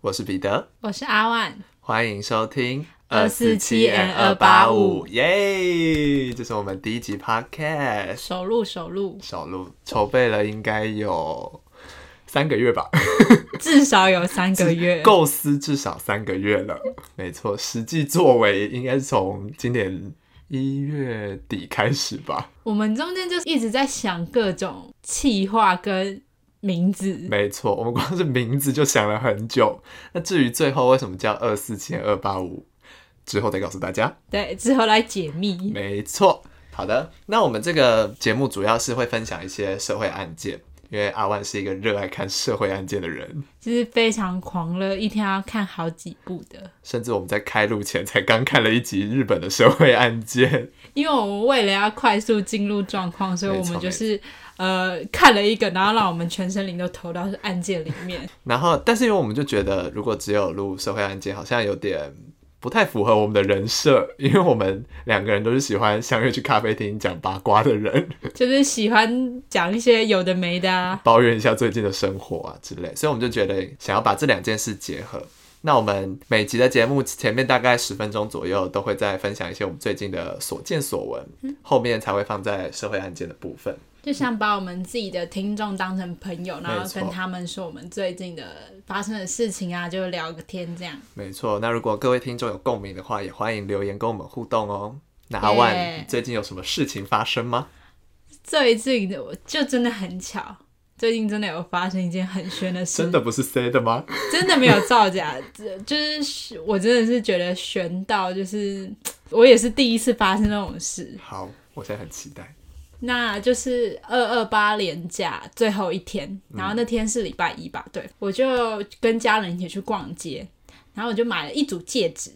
我是彼得，我是阿万，欢迎收听二四七 N 二八五。耶！这是我们第一集 Podcast，首录首录，首录。筹备了应该有三个月吧，至少有三个月。构思至少三个月了，没错，实际作为应该是从今年一月底开始吧，我们中间就一直在想各种企划跟名字，没错，我们光是名字就想了很久。那至于最后为什么叫二四七二八五，之后再告诉大家。对，之后来解密。没错，好的，那我们这个节目主要是会分享一些社会案件，因为阿万是一个热爱看社会案件的人，就是非常狂热，一天要看好几部的。甚至我们在开录前才刚看了一集日本的社会案件。因为我们为了要快速进入状况，所以我们就是呃看了一个，然后让我们全身灵都投到案件里面。然后，但是因为我们就觉得，如果只有录社会案件，好像有点不太符合我们的人设，因为我们两个人都是喜欢相约去咖啡厅讲八卦的人，就是喜欢讲一些有的没的啊。抱怨一下最近的生活啊之类，所以我们就觉得想要把这两件事结合。那我们每集的节目前面大概十分钟左右，都会再分享一些我们最近的所见所闻，后面才会放在社会案件的部分。就像把我们自己的听众当成朋友，然后跟他们说我们最近的发生的事情啊，就聊个天这样。没错，那如果各位听众有共鸣的话，也欢迎留言跟我们互动哦。那阿万最近有什么事情发生吗？最近的我就真的很巧，最近真的有发生一件很悬的事，真的不是 C 的吗？真的没有造假，这就是我真的是觉得悬到，就是我也是第一次发生这种事。好，我现在很期待。那就是二二八连假最后一天，然后那天是礼拜一吧，对我就跟家人一起去逛街，然后我就买了一组戒指，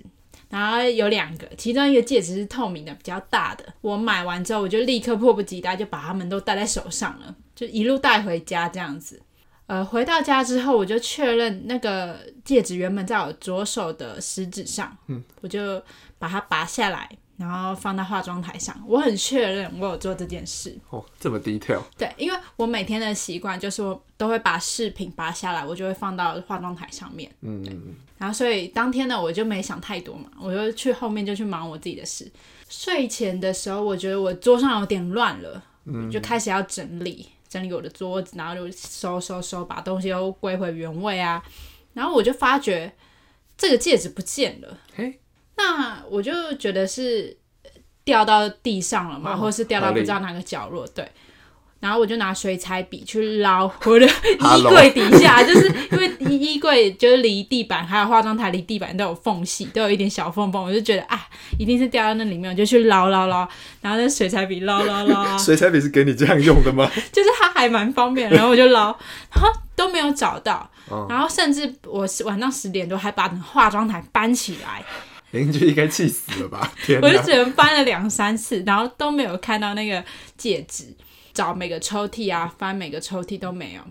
然后有两个，其中一个戒指是透明的，比较大的。我买完之后，我就立刻迫不及待就把它们都戴在手上了，就一路带回家这样子。呃，回到家之后，我就确认那个戒指原本在我左手的食指上，嗯，我就把它拔下来，然后放到化妆台上。我很确认我有做这件事，哦，这么 detail，对，因为我每天的习惯就是我都会把饰品拔下来，我就会放到化妆台上面。嗯，然后所以当天呢，我就没想太多嘛，我就去后面就去忙我自己的事。睡前的时候，我觉得我桌上有点乱了，就开始要整理整理我的桌子，然后就收收收，把东西都归回原位啊。然后我就发觉这个戒指不见了，嘿，那我就觉得是掉到地上了嘛，哦或者是掉到不知道哪个角落，对。然后我就拿水彩笔去捞我的 衣柜底下，就是因为衣柜就是离地板还有化妆台离地板都有缝隙，都有一点小缝缝，我就觉得啊，一定是掉到那里面，我就去捞捞捞，然后那水彩笔捞捞捞。啊，水彩笔是给你这样用的吗？就是它还蛮方便，然后我就捞，然后都没有找到，哦。然后甚至我是晚上十点多还把化妆台搬起来，邻居应该气死了吧？天！我就只能翻了两三次，然后都没有看到那个戒指，找每个抽屉啊，翻每个抽屉都没有。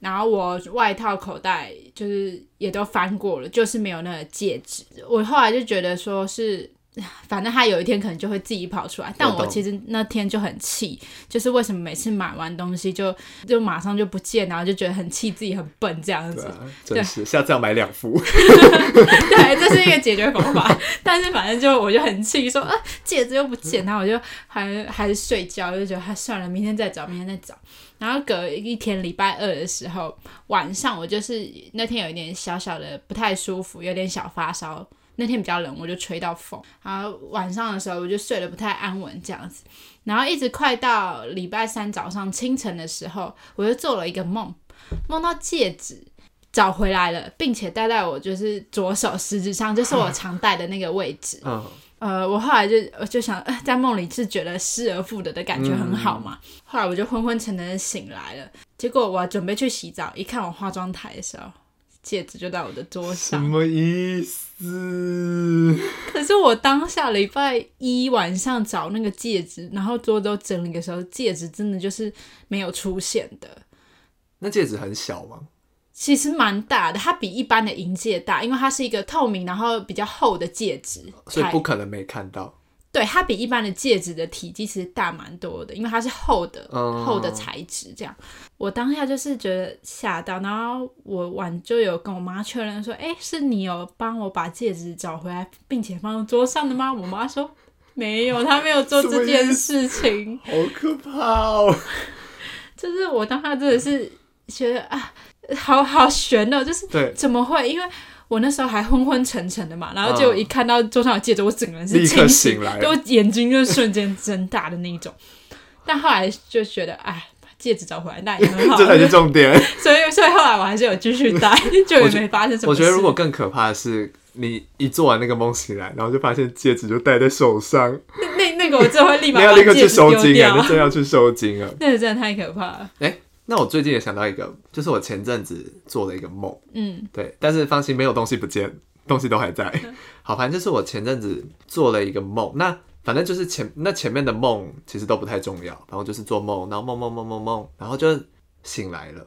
然后我外套口袋就是也都翻过了，就是没有那个戒指。我后来就觉得说是，反正他有一天可能就会自己跑出来。但我其实那天就很气，就是为什么每次买完东西就就马上就不见，然后就觉得很气自己很笨这样子。对啊，真是，下次要买两副。对，这是一个解决方法。但是反正就我就很气，说啊戒指又不见，然后我就还还是睡觉，就觉得他算了，明天再找，明天再找。然后隔一天礼拜二的时候晚上，我就是那天有一点小小的不太舒服，有点小发烧。那天比较冷，我就吹到风。然后晚上的时候，我就睡得不太安稳，这样子。然后一直快到礼拜三早上清晨的时候，我就做了一个梦，梦到戒指找回来了，并且戴在我就是左手食指上，就是我常戴的那个位置。嗯，呃，我后来就我就想，呃在梦里是觉得失而复得的感觉很好嘛。后来我就昏昏沉沉的醒来了，结果我准备去洗澡，一看我化妆台的时候，戒指就在我的桌上什。么意思？可是我当下礼拜一晚上找那个戒指，然后桌都整理的时候，戒指真的就是没有出现的。那戒指很小吗？其实蛮大的，它比一般的银戒大，因为它是一个透明然后比较厚的戒指，所以不可能没看到。对，它比一般的戒指的体积其实大蛮多的，因为它是厚的、嗯厚的材质。这样，我当下就是觉得吓到，然后我晚就有跟我妈确认说：“哎，是你有帮我把戒指找回来，并且放在桌上的吗？”我妈说：“没有，她没有做这件事情。好可怕哦！”就是我当下真的是觉得啊，好好悬哦，就是对，怎么会？因为我那时候还昏昏沉沉的嘛，然后结果一看到桌上有戒指，我整个人是清醒就眼睛就瞬间睁大的那一种。但后来就觉得，哎，把戒指找回来那也很好，这才是重点。所以所以后来我还是有继续戴，就也没发生什么事。我觉得如果更可怕的是，你一做完那个梦醒来，然后就发现戒指就戴在手上，那那那个我真的会立马要立刻去收金啊！真的要去收金啊！那个真的太可怕了。那我最近也想到一个，就是我前阵子做了一个梦，嗯对，但是放心，没有东西不见，东西都还在。好，反正就是我前阵子做了一个梦，那反正就是前那前面的梦其实都不太重要，然后就是做梦，然后梦梦梦梦梦，然后就醒来了，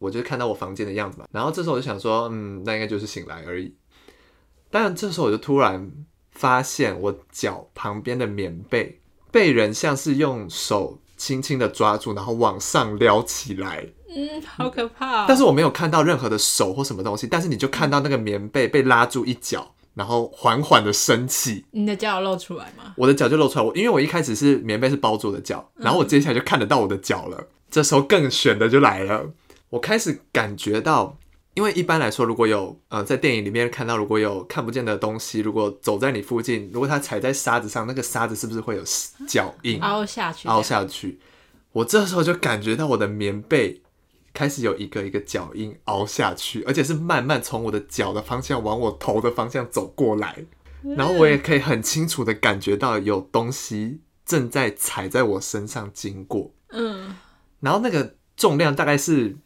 我就看到我房间的样子嘛，然后这时候我就想说，嗯，那应该就是醒来而已。但这时候我就突然发现我脚旁边的棉被被人像是用手轻轻的抓住，然后往上撩起来，嗯，好可怕、哦。但是我没有看到任何的手或什么东西，但是你就看到那个棉被被拉住一角，然后缓缓的升起，你的脚有露出来吗？我的脚就露出来。我因为我一开始是棉被是包住我的脚，然后我接下来就看得到我的脚了。这时候更悬的就来了，我开始感觉到，因为一般来说，如果有呃在电影里面看到如果有看不见的东西，如果走在你附近，如果它踩在沙子上，那个沙子是不是会有脚印？凹下去，凹。下去。我这时候就感觉到我的棉被开始有一个一个脚印凹下去，而且是慢慢从我的脚的方向往我头的方向走过来，然后我也可以很清楚的感觉到有东西正在踩在我身上经过，嗯，然后那个重量大概是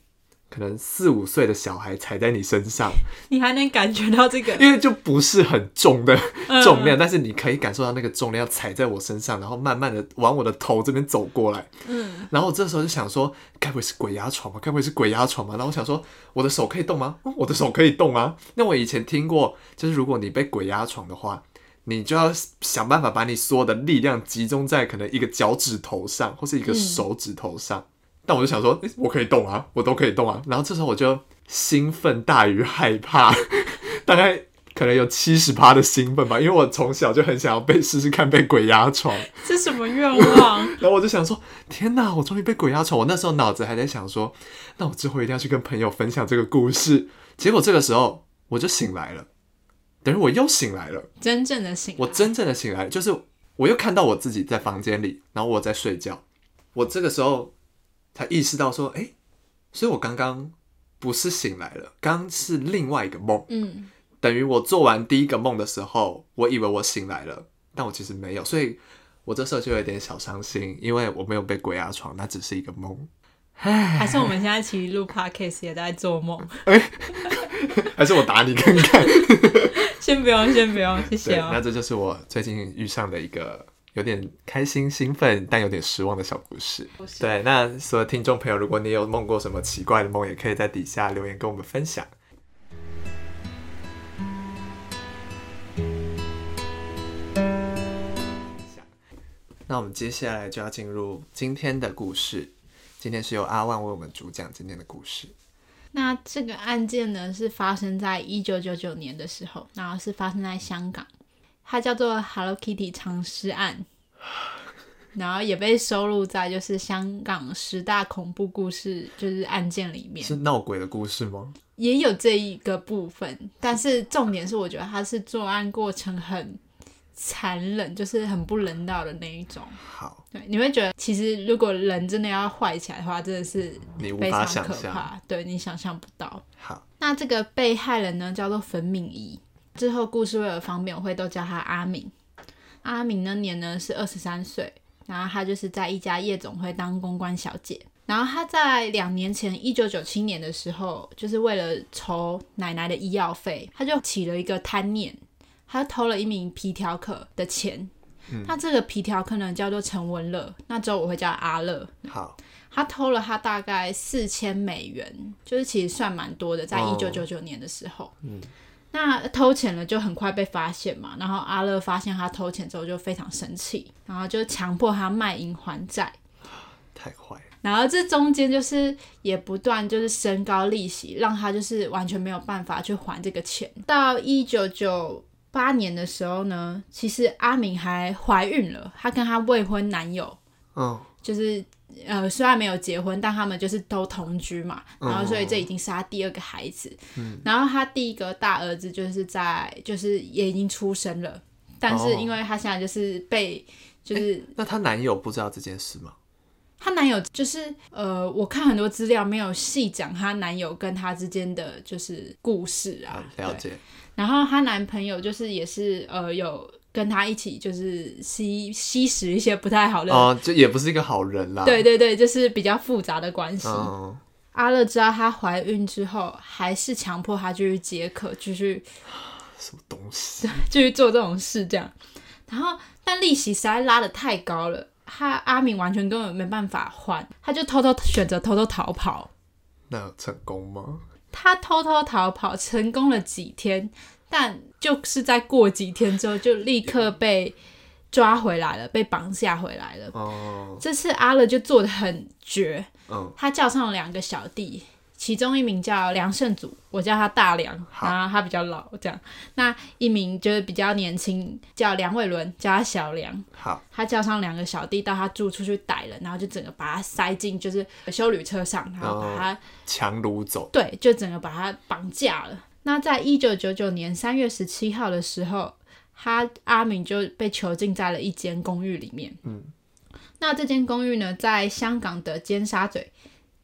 可能四五岁的小孩踩在你身上，你还能感觉到这个？因为就不是很重的嗯重量，但是你可以感受到那个重量踩在我身上，然后慢慢的往我的头这边走过来。嗯，然后我这时候就想说，该不会是鬼压床吗？该不会是鬼压床吗？然后我想说，我的手可以动吗？嗯我的手可以动啊。那我以前听过，就是如果你被鬼压床的话，你就要想办法把你所有的力量集中在可能一个脚趾头上，或是一个手指头上。但我就想说，诶我可以动啊，我都可以动啊。然后这时候我就兴奋大于害怕，大概可能有七十趴的兴奋吧，因为我从小就很想要被试试看被鬼压床。这什么愿望？然后我就想说，天哪，我终于被鬼压床！我那时候脑子还在想说，那我之后一定要去跟朋友分享这个故事。结果这个时候我就醒来了，等于我又醒来了。真正的醒来，我真正的醒来，就是我又看到我自己在房间里，然后我在睡觉。我这个时候才意识到说，哎、所以我刚刚不是醒来了，刚刚是另外一个梦。嗯，等于我做完第一个梦的时候，我以为我醒来了，但我其实没有，所以我这时候就有点小伤心，因为我没有被鬼压床，那只是一个梦。还是我们现在 其实录 podcast 也在做梦。哎 还是我打你看看？先不用，先不用，谢对，谢哦。那这就是我最近遇上的一个有点开心、兴奋但有点失望的小故事。对，那所有听众朋友，如果你有梦过什么奇怪的梦，也可以在底下留言跟我们分享。那我们接下来就要进入今天的故事。今天是由阿万为我们主讲今天的故事。那这个案件呢，是发生在一九九九年的时候，然后是发生在香港，它叫做 Hello Kitty 藏尸案，然后也被收录在就是香港十大恐怖故事就是案件里面，是闹鬼的故事吗？也有这一个部分，但是重点是我觉得他是作案过程很残忍，就是很不人道的那一种。好，对，你会觉得其实如果人真的要坏起来的话，真的是你无法想象。对你想象不到。好，那这个被害人呢，叫做粉敏仪。之后故事为了方便，我会都叫他阿敏。阿明那年呢是二十三岁，然后他就是在一家夜总会当公关小姐。然后他在两年前，一九九七年的时候，就是为了筹奶奶的医药费，他就起了一个贪念，他偷了一名皮条客的钱。那这个皮条客呢叫做陈文乐，那之后我会叫阿乐。好，他偷了他大概四千美元，就是其实算蛮多的，在一哦九九九年的时候。嗯，那偷钱了就很快被发现嘛，然后阿乐发现他偷钱之后就非常生气，然后就强迫他卖淫还债。太坏了。然后这中间就是也不断就是升高利息，让他就是完全没有办法去还这个钱。到一九九八年的时候呢，其实阿敏还怀孕了，她跟她未婚男友嗯，就是呃虽然没有结婚，但他们就是都同居嘛，然后所以这已经是他第二个孩子。然后他第一个大儿子就是在就是也已经出生了，但是哦因为他现在就是被就是那她男友不知道这件事吗？她男友就是呃，我看很多资料没有细讲她男友跟她之间的就是故事啊，了解。然后她男朋友就是也是呃有跟他一起就是吸吸食一些不太好的，哦，就也不是一个好人啦。对对对，就是比较复杂的关系。嗯，阿乐知道她怀孕之后，还是强迫她继续接客，继续什么东西？继续做这种事，这样。然后，但利息实在拉的太高了，他阿敏完全根本没办法还，他就偷偷选择偷偷逃跑。那有成功吗？他偷偷逃跑成功了几天，但就是在过几天之后，就立刻被抓回来了，被绑架回来了。哦，这次阿乐就做的很绝，嗯，他叫上了两个小弟，其中一名叫梁胜祖，我叫他大梁，好然后他比较老，这样。那一名就是比较年轻，叫梁伟伦，叫他小梁。好，他叫上两个小弟到他住处去逮人，然后就整个把他塞进就是修旅车上，然后把他、强掳走。对，就整个把他绑架了。那在一九九九年三月十七号的时候，他阿敏就被囚禁在了一间公寓里面。嗯，那这间公寓呢，在香港的尖沙咀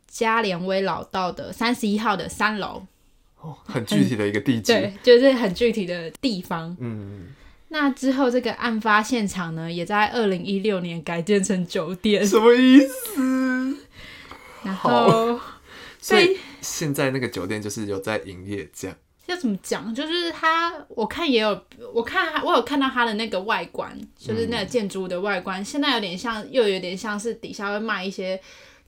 加连威老道的三十一号的三楼。哦，很具体的一个地址。对，就是很具体的地方。嗯，那之后，这个案发现场呢，也在二零一六年改建成酒店。什么意思？然后，所以现在那个酒店就是有在营业，这样。要怎么讲？就是它，我看也有，我看它我有看到它的那个外观，就是那个建筑物的外观，现在有点像，又有点像是底下会卖一些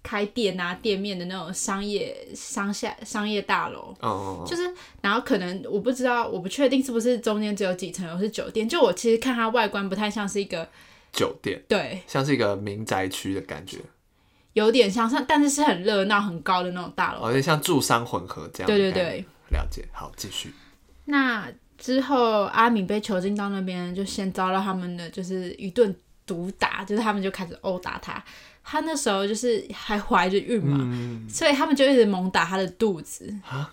开店啊、店面的那种商业商下商业大楼。哦，就是，然后可能我不知道，我不确定是不是中间只有几层楼是酒店。就我其实看它外观不太像是一个，酒店对，像是一个民宅区的感觉，有点像，像但是是很热闹、很高的那种大楼。有点像住商混合这样。对对对，，了解。好，继续。那之后，阿敏被囚禁到那边，就先遭到他们的就是一顿毒打，就是他们就开始殴打他。他那时候就是还怀着孕嘛，嗯，所以他们就一直猛打他的肚子啊。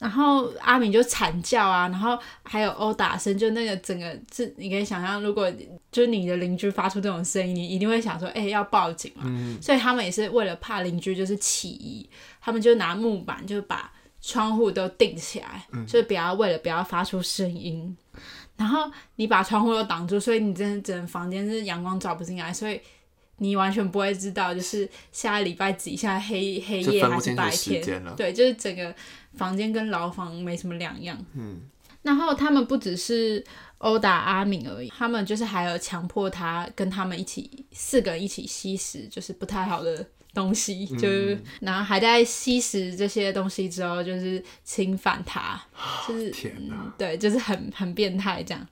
然后阿敏就惨叫啊，然后还有殴打声，就那个整个这你可以想象，如果就是你的邻居发出这种声音，你一定会想说，哎、要报警嘛。嗯所以他们也是为了怕邻居就是起疑，他们就拿木板就把窗户都定起来，就是不要为了不要发出声音。然后你把窗户都挡住，所以你真的整个房间是阳光照不进来，所以你完全不会知道，就是下礼拜几，下黑黑夜还是白天了。对，就是整个房间跟牢房没什么两样。嗯，然后他们不只是殴打阿敏而已，他们就是还有强迫他跟他们一起四个人一起吸食，就是不太好的东西，就是然后还在吸食这些东西之后，就是侵犯他，就是天哪！对，就是很很变态这样。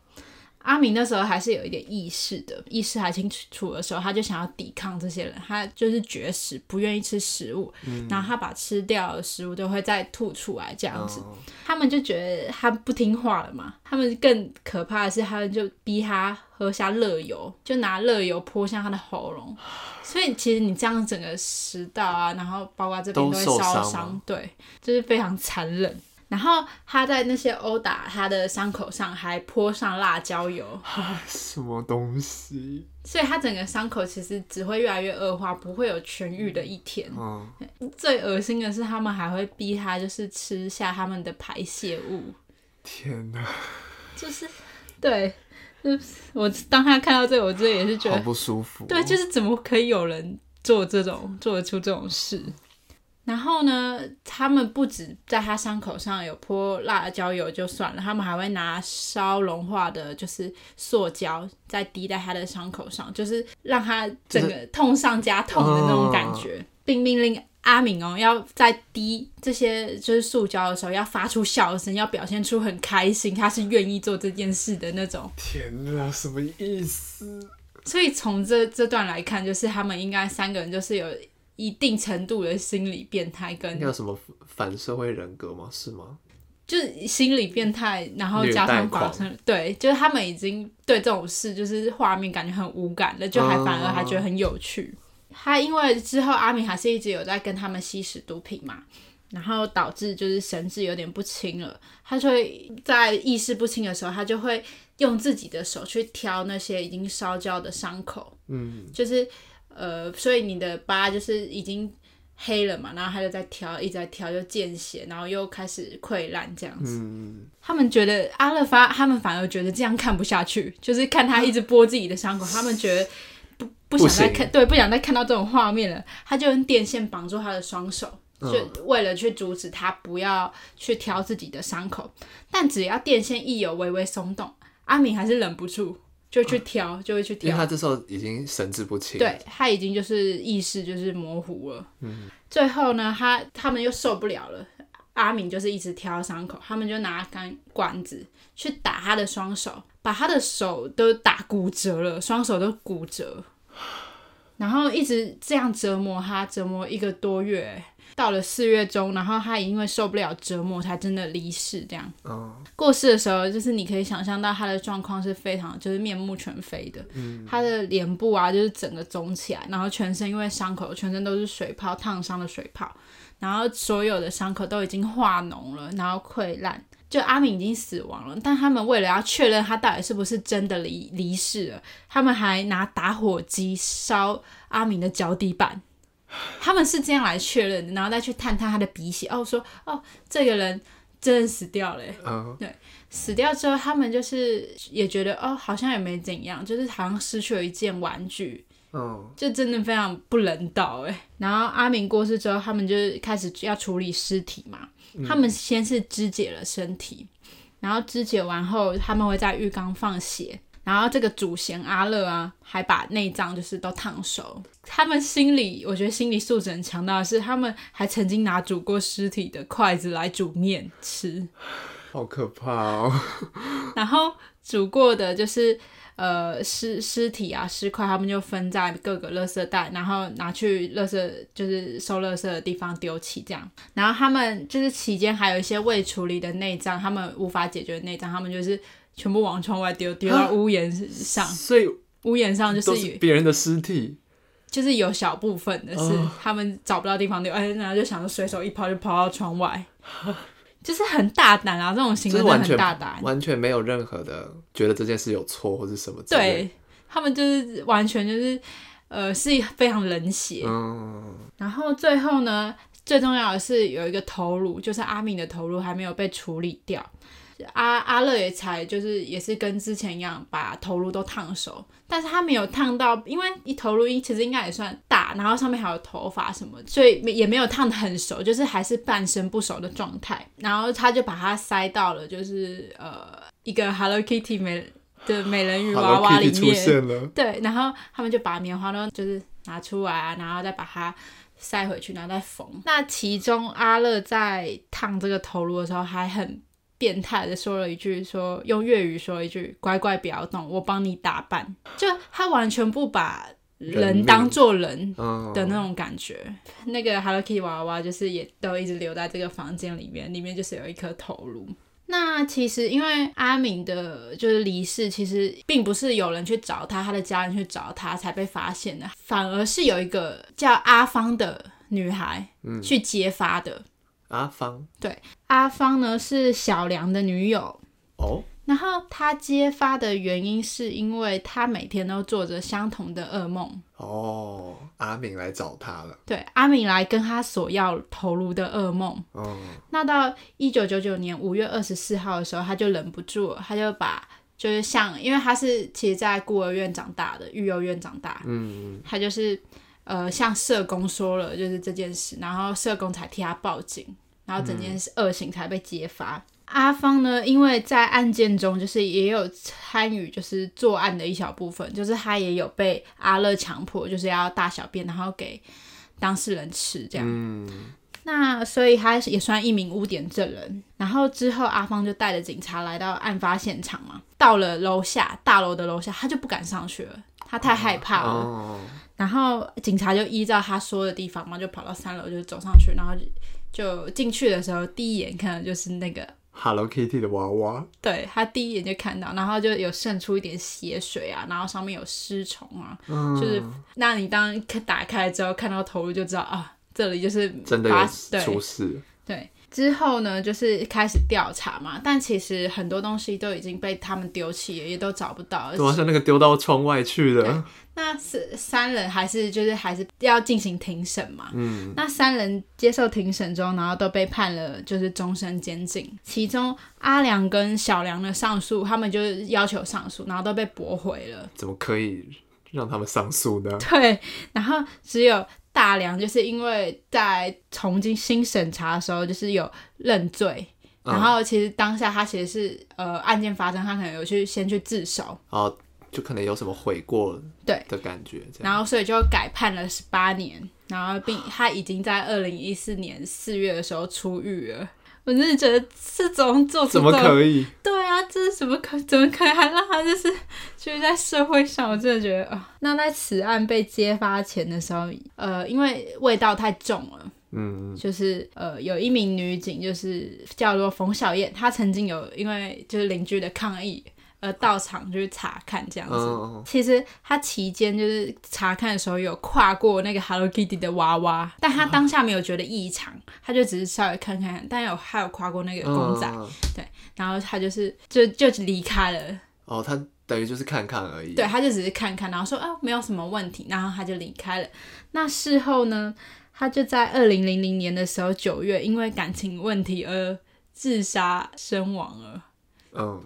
阿明那时候还是有一点意识的，意识还清楚的时候，他就想要抵抗这些人，他就是绝食，不愿意吃食物，然后他把吃掉的食物都会再吐出来，这样子。哦他们就觉得他不听话了嘛，他们更可怕的是，他们就逼他喝下热油，就拿热油泼向他的喉咙。所以其实你这样整个食道啊，然后包括这边都都会烧伤，对，就是非常残忍。然后他在那些殴打他的伤口上还泼上辣椒油，什么东西？所以他整个伤口其实只会越来越恶化，不会有痊愈的一天。嗯，最恶心的是，他们还会逼他就是吃下他们的排泄物。天哪，就是对，就是我当他看到这个，我真的也是觉好得，不舒服哦。对，就是怎么可以有人做这种做得出这种事？然后呢，他们不止在他伤口上有泼辣椒油就算了，他们还会拿烧融化的，就是塑胶再滴在他的伤口上，就是让他整个痛上加痛的那种感觉，并命令阿敏哦，要在滴这些就是塑胶的时候，要发出笑声，要表现出很开心，他是愿意做这件事的那种。天哪，什么意思？所以从这这段来看，就是他们应该三个人就是有一定程度的心理变态，跟有什么反社会人格吗？是吗？就是心理变态，然后加上发生，对，就是他们已经对这种事就是画面感觉很无感了，就还反而还觉得很有趣。他因为之后阿明还是一直有在跟他们吸食毒品嘛，然后导致就是神志有点不清了。他就会在意识不清的时候，他就会用自己的手去挑那些已经烧焦的伤口，嗯，就是呃，所以你的疤就是已经黑了嘛，然后他就在挑，一直在挑，就见血，然后又开始溃烂这样子。他们觉得阿勒发，他们反而觉得这样看不下去，就是看他一直剥自己的伤口，他们觉得不。不想再看，对，不想再看到这种画面了。他就用电线绑住他的双手，就为了去阻止他不要去挑自己的伤口。但只要电线一有微微松动，阿敏还是忍不住就去挑，就会去挑。因为他这时候已经神志不清，对他已经就是意识就是模糊了。嗯，最后呢，他他们又受不了了。阿敏就是一直挑伤口，他们就拿杆管子去打他的双手，把他的手都打骨折了，双手都骨折。然后一直这样折磨他，折磨一个多月，到了四月中，然后他也因为受不了折磨，才真的离世。这样，过世的时候，就是你可以想象到他的状况是非常，就是面目全非的。嗯，他的脸部啊，就是整个肿起来，然后全身因为伤口，全身都是水泡，烫伤的水泡，然后所有的伤口都已经化脓了，然后溃烂。就阿敏已经死亡了，但他们为了要确认他到底是不是真的离离世了，他们还拿打火机烧阿敏的脚底板，他们是这样来确认的，然后再去探探他的鼻血，哦，说哦，这个人真的死掉了，嗯，对，死掉之后，他们就是也觉得哦，好像也没怎样，就是好像失去了一件玩具，嗯，就真的非常不人道，哎，然后阿明过世之后，他们就开始要处理尸体嘛。他们先是肢解了身体，然后肢解完后，他们会在浴缸放血，然后这个祖先阿乐啊，还把内脏就是都烫熟。他们心里，我觉得心理素质很强大的是，他们还曾经拿煮过尸体的筷子来煮面吃，好可怕哦。然后煮过的就是。呃，尸尸体啊，尸块，他们就分在各个垃圾袋，然后拿去垃圾，就是收垃圾的地方丢弃这样。然后他们就是期间还有一些未处理的内脏，他们无法解决的内脏，他们就是全部往窗外丢，丢到屋檐上。所以屋檐上就是别人的尸体，就是有小部分的是他们找不到地方丢，哎，然后就想着随手一抛就抛到窗外。就是很大胆啊，这种行为很大胆，完全没有任何的觉得这件事有错或是什么。对他们就是完全就是呃是非常冷血。嗯，然后最后呢，最重要的是有一个头颅，就是阿敏的头颅还没有被处理掉。阿阿乐也才就是也是跟之前一样把头颅都烫熟，但是他没有烫到，因为一头颅其实应该也算大，然后上面还有头发什么，所以也没有烫的很熟，就是还是半生不熟的状态。然后他就把它塞到了就是呃一个 Hello Kitty 美的美人鱼娃娃里面，对，然后他们就把棉花都就是拿出来啊，然后再把它塞回去，然后再缝。那其中阿乐在烫这个头颅的时候还很。变态的说了一句，说用粤语说一句，乖乖不要动，我帮你打扮。就他完全不把人当做人的那种感觉。那个 Hello Kitty 娃娃就是也都一直留在这个房间里面，里面就是有一颗头颅。那其实因为阿敏的就是离世，其实并不是有人去找他，他的家人去找他才被发现的，反而是有一个叫阿芳的女孩去揭发的。阿芳对阿芳呢是小梁的女友哦，然后他揭发的原因是因为他每天都做着相同的噩梦哦。阿敏来找他了，对阿敏来跟他索要头颅的噩梦哦。那到一九九九年五月二十四号的时候，他就忍不住，他就把就是像因为他是其实在孤儿院长大的，育幼院长大，嗯，他就是。呃，向社工说了就是这件事，然后社工才替他报警，然后整件事恶行才被揭发。阿芳呢，因为在案件中就是也有参与，就是作案的一小部分，就是他也有被阿乐强迫就是要大小便，然后给当事人吃这样。嗯，那所以他也算一名污点证人。然后之后阿芳就带着警察来到案发现场嘛，到了楼下大楼的楼下，他就不敢上去了，他太害怕了。哦，然后警察就依照他说的地方嘛，就跑到三楼就走上去，然后就就进去的时候，第一眼看到就是那个。Hello Kitty 的娃娃，对他第一眼就看到，然后就有渗出一点血水啊，然后上面有尸虫啊，嗯，就是那你当打开之后看到头颅就知道啊，这里就是真的发有出对事，对。之后呢，就是开始调查嘛，但其实很多东西都已经被他们丢弃了，也都找不到。对啊，像那个丢到窗外去的，那是三人还是就是还是要进行庭审嘛？嗯，那三人接受庭审中，然后都被判了就是终身监禁。其中阿良跟小梁的上诉，他们就是要求上诉，然后都被驳回了。怎么可以让他们上诉呢？对，然后只有大梁就是因为在重新新审查的时候，就是有认罪。嗯然后其实当下他其实是呃案件发生，他可能有去先去自首，哦，就可能有什么悔过对的感觉，然后所以就改判了十八年，然后并他已经在二零一四年四月的时候出狱了。我真的觉得这种做出怎么可以？对啊，这是怎么可怎么可以还让他就是就是在社会上，我真的觉得啊、那在此案被揭发前的时候，呃，因为味道太重了。嗯，就是呃，有一名女警，就是叫做冯小燕，她曾经有因为就是邻居的抗议而到场就是查看这样子。嗯，其实他期间就是查看的时候有跨过那个 Hello Kitty 的娃娃，但他当下没有觉得异常，他就只是稍微看看，但有还有跨过那个公仔，嗯然后他就是就就离开了。哦，他等于就是看看而已。对，，他就只是看看，然后说啊没有什么问题，然后他就离开了。那事后呢，他就在二零零零年的时候九月，因为感情问题而自杀身亡了。嗯，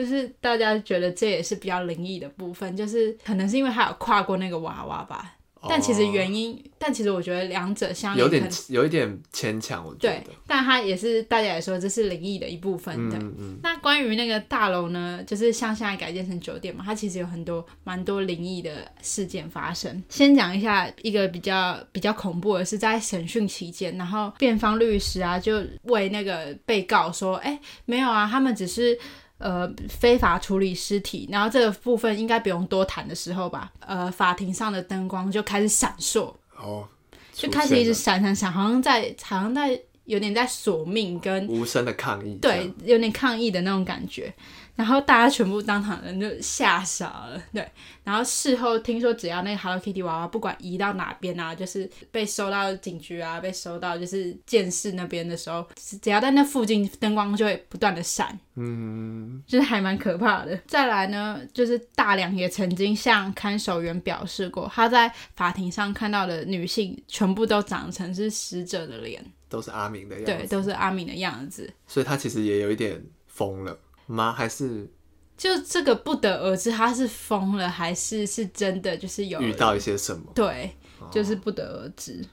就是大家觉得这也是比较灵异的部分，就是可能是因为他有跨过那个娃娃吧。但其实哦原因，但其实我觉得两者相有点有一点牵强，我觉对得。，但他也是大家也说这是灵异的一部分的。嗯嗯，那关于那个大楼呢，就是像现在改建成酒店嘛，它其实有很多蛮多灵异的事件发生。先讲一下一个比较比较恐怖的是，在审讯期间，然后辩方律师啊就为那个被告说，哎，没有啊，他们只是。呃，非法处理尸体，然后这个部分应该不用多谈的时候吧，呃，法庭上的灯光就开始闪烁，哦，就开始一直出闪闪闪，好像在好像在有点在索命跟无声的抗议。对，，有点抗议的那种感觉。然后大家全部当场人就吓傻了，对。然后事后听说，只要那个 Hello Kitty 娃娃不管移到哪边啊，就是被收到警局啊，被收到就是监视那边的时候，只只要在那附近，灯光就会不断的闪，嗯，就是还蛮可怕的。再来呢，就是大良也曾经向看守员表示过，他在法庭上看到的女性全部都长成是死者的脸，都是阿明的样子对，子。都是阿明的样子。所以他其实也有一点疯了吗？还是就这个不得而知，他是疯了还是是真的，就是有遇到一些什么？对，就是不得而知。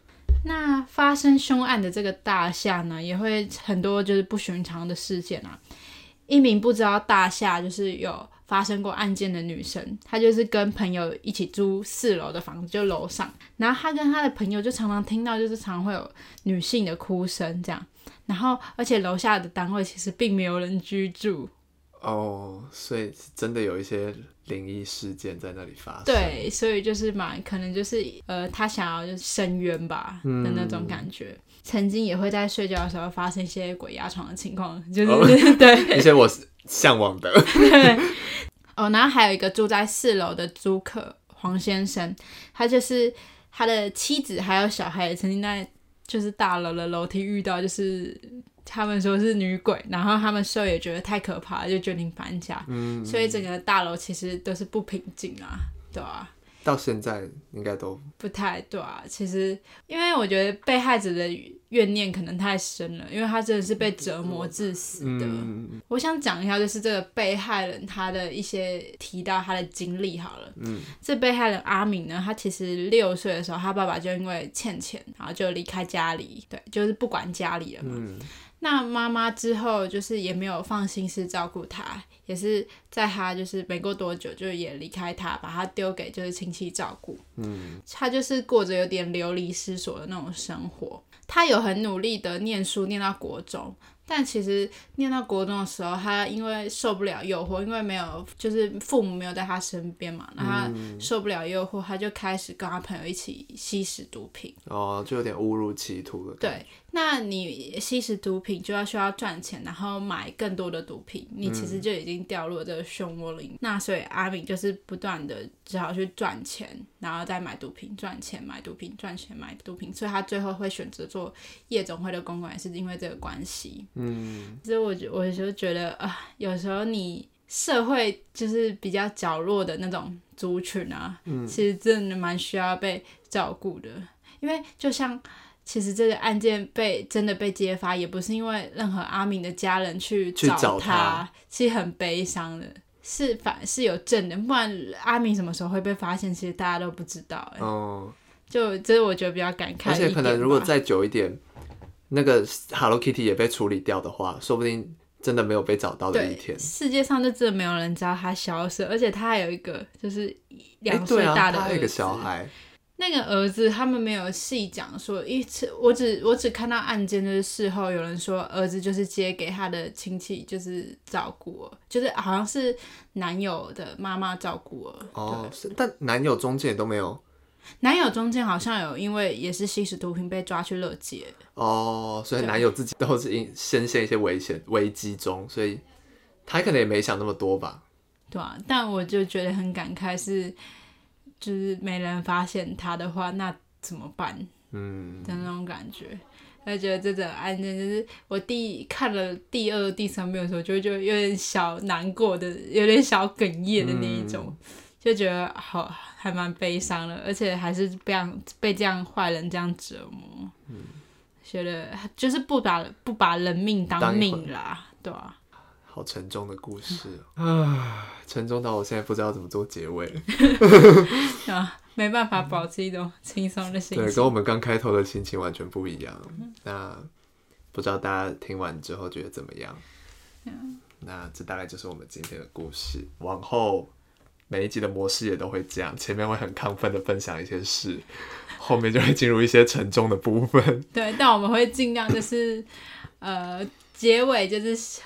那发生凶案的这个大厦呢，也会很多就是不寻常的事件啊。一名不知道大厦就是有发生过案件的女生，她就是跟朋友一起租四楼的房子，就楼上。然后她跟她的朋友就常常听到，就是常会有女性的哭声这样。然后，而且楼下的单位其实并没有人居住，哦，所以真的有一些灵异事件在那里发生。，对，所以就是蛮可能就是呃，他想要就是深渊吧的那种感觉。曾经也会在睡觉的时候发生一些鬼压床的情况，就是、哦 对 一些我是向往的。对。哦，然后还有一个住在四楼的租客黄先生，他就是他的妻子还有小孩曾经在就是大楼的楼梯遇到，就是他们说是女鬼，然后他们舍友也觉得太可怕了，就决定搬家。嗯，所以整个大楼其实都是不平静啊，对啊。到现在应该都不太对啊，其实因为我觉得被害者的怨念可能太深了，因为他真的是被折磨致死的。嗯我想讲一下，就是这个被害人他的一些提到他的经历好了。嗯，这被害人阿敏呢，他其实六岁的时候，他爸爸就因为欠钱，然后就离开家里，对，就是不管家里了嘛。嗯，那妈妈之后就是也没有放心思照顾他，也是在他就是没过多久就也离开他，把他丢给就是亲戚照顾。嗯，他就是过着有点流离失所的那种生活。他有很努力的念书，念到国中。但其实念到国中的时候，他因为受不了诱惑，因为没有就是父母没有在他身边嘛，然后他受不了诱惑，他就开始跟他朋友一起吸食毒品。哦，就有点误入歧途了。对，那你吸食毒品就要需要赚钱，然后买更多的毒品，你其实就已经掉落这个漩涡里。那所以阿敏就是不断的只好去赚钱，然后再买毒品，赚钱买毒品，赚钱买毒品，所以他最后会选择做夜总会的公关，也是因为这个关系。嗯，所以我觉我就觉得啊，有时候你社会就是比较角落的那种族群啊，其实真的蛮需要被照顾的。因为就像其实这个案件被真的被揭发，也不是因为任何阿明的家人去去找他，他其实很悲伤的。是反是有证的，不然阿明什么时候会被发现，其实大家都不知道、欸。哦，就这是我觉得比较感慨而。且可能如果再久一点，那个 Hello Kitty 也被处理掉的话，说不定真的没有被找到的一天。世界上就真的没有人知道他消失，而且他还有一个就是哎，两岁大的儿子。他还有一个小孩，那个儿子他们没有细讲说，一次我只我只看到案件就是事后有人说儿子就是接给他的亲戚就是照顾儿，就是好像是男友的妈妈照顾儿。哦，但男友中间也都没有男友中间好像有因为也是吸食毒品被抓去乐界，哦，所以男友自己都是因深陷一些危险危机中，所以他可能也没想那么多吧。对啊，但我就觉得很感慨是，就是没人发现他的话，那怎么办？嗯，的那种感觉。我觉得这种案件就是我第看了第二、第三遍的时候，就就有点小难过的，有点小哽咽的那一种，就觉得好还蛮悲伤的，而且还是被这样被这样坏人这样折磨，觉得就是不把不把人命当命啦，对啊，好沉重的故事哦 啊，沉重到我现在不知道怎么做结尾。啊，没办法保持一种轻松的心情对，情。跟我们刚开头的心情完全不一样。那不知道大家听完之后觉得怎么样？那这大概就是我们今天的故事。往后每一集的模式也都会这样，前面会很亢奋的分享一些事，后面就会进入一些沉重的部分。对，但我们会尽量就是呃，结尾就是。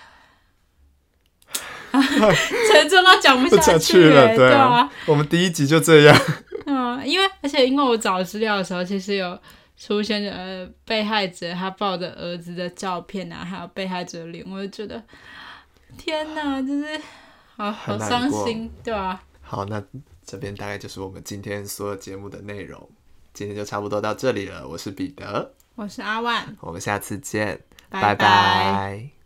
沉重到讲不不下下去了，欸对对啊，我们第一集就这样。嗯，因为而且因为我找资料的时候，其实有出现呃被害者他抱着儿子的照片啊，还有被害者的脸，我就觉得天哪，就是好好伤心，对啊、好，那这边大概就是我们今天所有节目的内容。今天就差不多到这里了，我是彼得，我是阿万，我们下次见，拜。拜拜